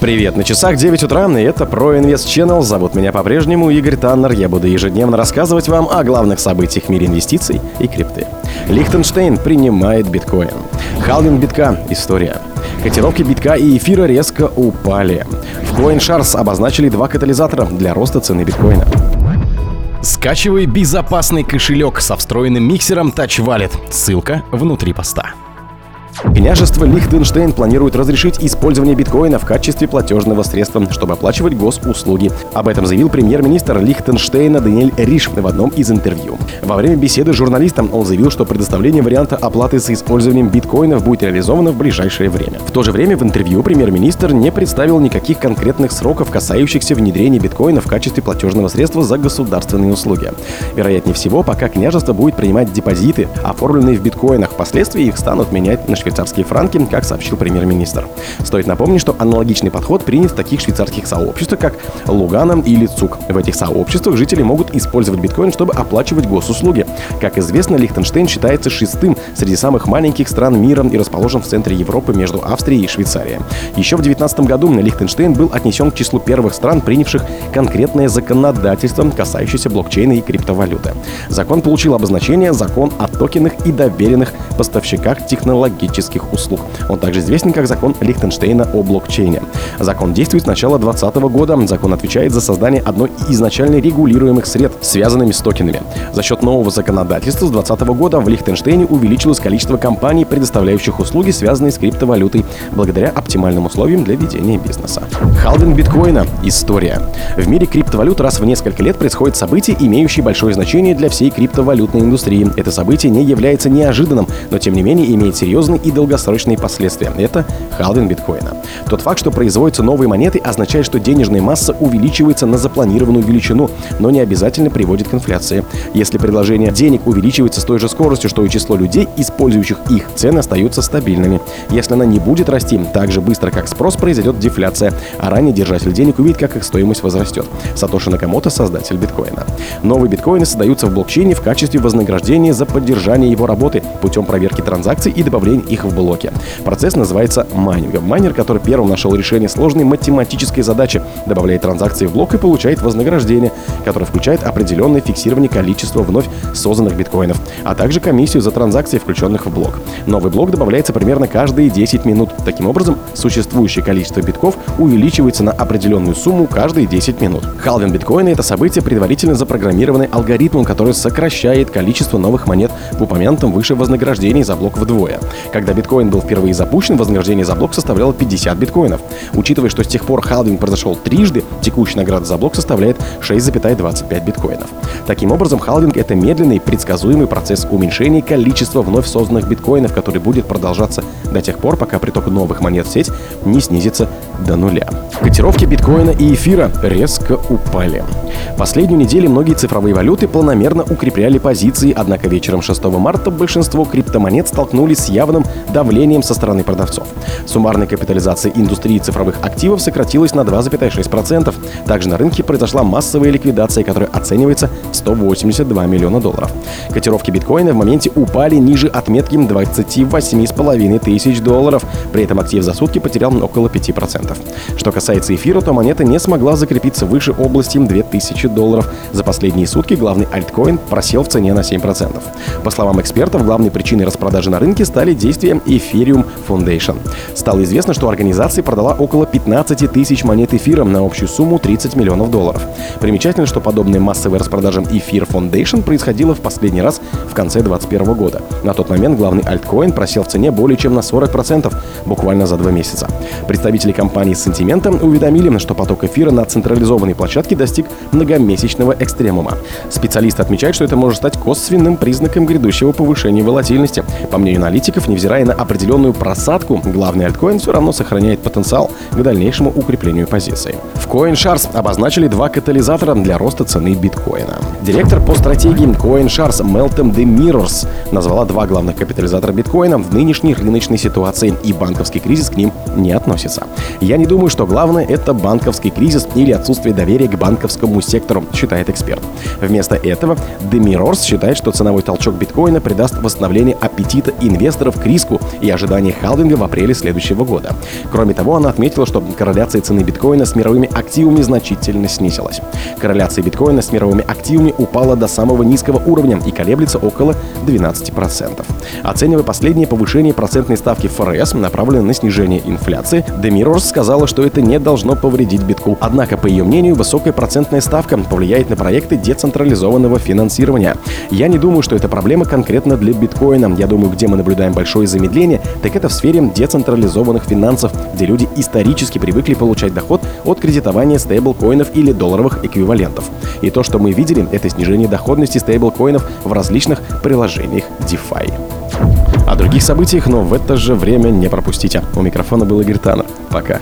Привет, на часах 9 утра, и это ProInvest Channel. Зовут меня по-прежнему Игорь Таннер. Я буду ежедневно рассказывать вам о главных событиях в мире инвестиций и крипты. Лихтенштейн принимает биткоин. Халвинг битка. История. Котировки битка и эфира резко упали. В CoinShares обозначили два катализатора для роста цены биткоина. Скачивай безопасный кошелек со встроенным миксером Touch Wallet. Ссылка внутри поста. Княжество Лихтенштейн планирует разрешить использование биткоина в качестве платежного средства, чтобы оплачивать госуслуги. Об этом заявил премьер-министр Лихтенштейна Даниэль Риш в одном из интервью. Во время беседы с журналистом он заявил, что предоставление варианта оплаты с использованием биткоинов будет реализовано в ближайшее время. В то же время в интервью премьер-министр не представил никаких конкретных сроков, касающихся внедрения биткоина в качестве платежного средства за государственные услуги. Вероятнее всего, пока княжество будет принимать депозиты, оформленные в биткоинах, впоследствии их станут менять на швейцарские франки, как сообщил премьер-министр. Стоит напомнить, что аналогичный подход принят в таких швейцарских сообществах, как Лугана или Цук. В этих сообществах жители могут использовать биткоин, чтобы оплачивать госуслуги. Как известно, Лихтенштейн считается шестым среди самых маленьких стран мира и расположен в центре Европы между Австрией и Швейцарией. Еще в 2019 году Лихтенштейн был отнесен к числу первых стран, принявших конкретное законодательство, касающееся блокчейна и криптовалюты. Закон получил обозначение «Закон о токенах и доверенных поставщиках технологических технических услуг. Он также известен как закон Лихтенштейна о блокчейне. Закон действует с начала 2020 года. Закон отвечает за создание одной из изначально регулируемых средств, связанными с токенами. За счет нового законодательства с 2020 года в Лихтенштейне увеличилось количество компаний, предоставляющих услуги, связанные с криптовалютой, благодаря оптимальным условиям для ведения бизнеса. Халвинг биткоина. История. В мире криптовалют раз в несколько лет происходит событие, имеющее большое значение для всей криптовалютной индустрии. Это событие не является неожиданным, но тем не менее имеет серьезный долгосрочные последствия. Это халвинг биткоина. Тот факт, что производятся новые монеты, означает, что денежная масса увеличивается на запланированную величину, но не обязательно приводит к инфляции. Если предложение денег увеличивается с той же скоростью, что и число людей, использующих их, цены остаются стабильными. Если она не будет расти так же быстро, как спрос, произойдет дефляция, а ранее держатель денег увидит, как их стоимость возрастет. Сатоши Накамото – создатель биткоина. Новые биткоины создаются в блокчейне в качестве вознаграждения за поддержание его работы путем проверки транзакций и добавления их в блоке. Процесс называется майнингом. Майнер, который первым нашел решение сложной математической задачи, добавляет транзакции в блок и получает вознаграждение, которое включает определенное фиксирование количества вновь созданных биткоинов, а также комиссию за транзакции, включенных в блок. Новый блок добавляется примерно каждые 10 минут. Таким образом, существующее количество битков увеличивается на определенную сумму каждые 10 минут. Халвин биткоина — это событие, предварительно запрограммированное алгоритмом, который сокращает количество новых монет в упомянутом выше вознаграждении за блок вдвое. Когда биткоин был впервые запущен, вознаграждение за блок составляло 50 биткоинов. Учитывая, что с тех пор халвинг произошел трижды, текущая награда за блок составляет 6,25 биткоинов. Таким образом, халвинг — это медленный, предсказуемый процесс уменьшения количества вновь созданных биткоинов, который будет продолжаться до тех пор, пока приток новых монет в сеть не снизится до нуля. Котировки биткоина и эфира резко упали. Последнюю неделю многие цифровые валюты планомерно укрепляли позиции, однако вечером 6 марта большинство криптомонет столкнулись с явным давлением со стороны продавцов. Суммарная капитализация индустрии цифровых активов сократилась на 2,6%. Также на рынке произошла массовая ликвидация, которая оценивается в 182 миллиона долларов. Котировки биткоина в моменте упали ниже отметки 28,5 тысяч долларов. При этом актив за сутки потерял около 5%. Что касается эфира, то монета не смогла закрепиться выше области 2000 долларов. За последние сутки главный альткоин просел в цене на 7%. По словам экспертов, главной причиной распродажи на рынке стали действия Ethereum Foundation. Стало известно, что организация продала около 15 тысяч монет эфира на общую сумму 30 миллионов долларов. Примечательно, что подобная массовая распродажа Эфир Foundation происходила в последний раз в конце 2021 года. На тот момент главный альткоин просел в цене более чем на 40%, буквально за два месяца. Представители компании Sentiment уведомили, что поток эфира на централизованной площадке достиг многомесячного экстремума. Специалисты отмечают, что это может стать косвенным признаком грядущего повышения волатильности. По мнению аналитиков, невзирая на определенную просадку, главный альткоин все равно сохраняет потенциал к дальнейшему укреплению позиции. В CoinShares обозначили два катализатора для роста цены биткоина. Директор по стратегии CoinShares Meltem de Mirrors назвала два главных капитализатора биткоина в нынешней рыночной ситуации, и банковский кризис к ним не относится. Я не думаю, что главное это банковский кризис или отсутствие доверия к банковскому сектору, считает эксперт. Вместо этого Demiros считает, что ценовой толчок биткоина придаст восстановление аппетита инвесторов к риску и ожидания халвинга в апреле следующего года. Кроме того, она отметила, что корреляция цены биткоина с мировыми активами значительно снизилась. Корреляция биткоина с мировыми активами упала до самого низкого уровня и колеблется около 12%. Оценивая последнее повышение процентной ставки ФРС, направленное на снижение инфляции, Демирорс сказала, что это не должно повредить битку. Однако, по ее мнению, высокая процентная ставка повлияет на проекты децентрализованного финансирования. Я не думаю, что это проблема конкретно для биткоина. Я думаю, где мы наблюдаем большое замедление, так это в сфере децентрализованных финансов, где люди исторически привыкли получать доход от кредитования стейблкоинов или долларовых эквивалентов. И то, что мы видели, это снижение доходности стейблкоинов в различных приложениях DeFi. О других событиях, но в это же время не пропустите. У микрофона был Игорь Таннер. Пока.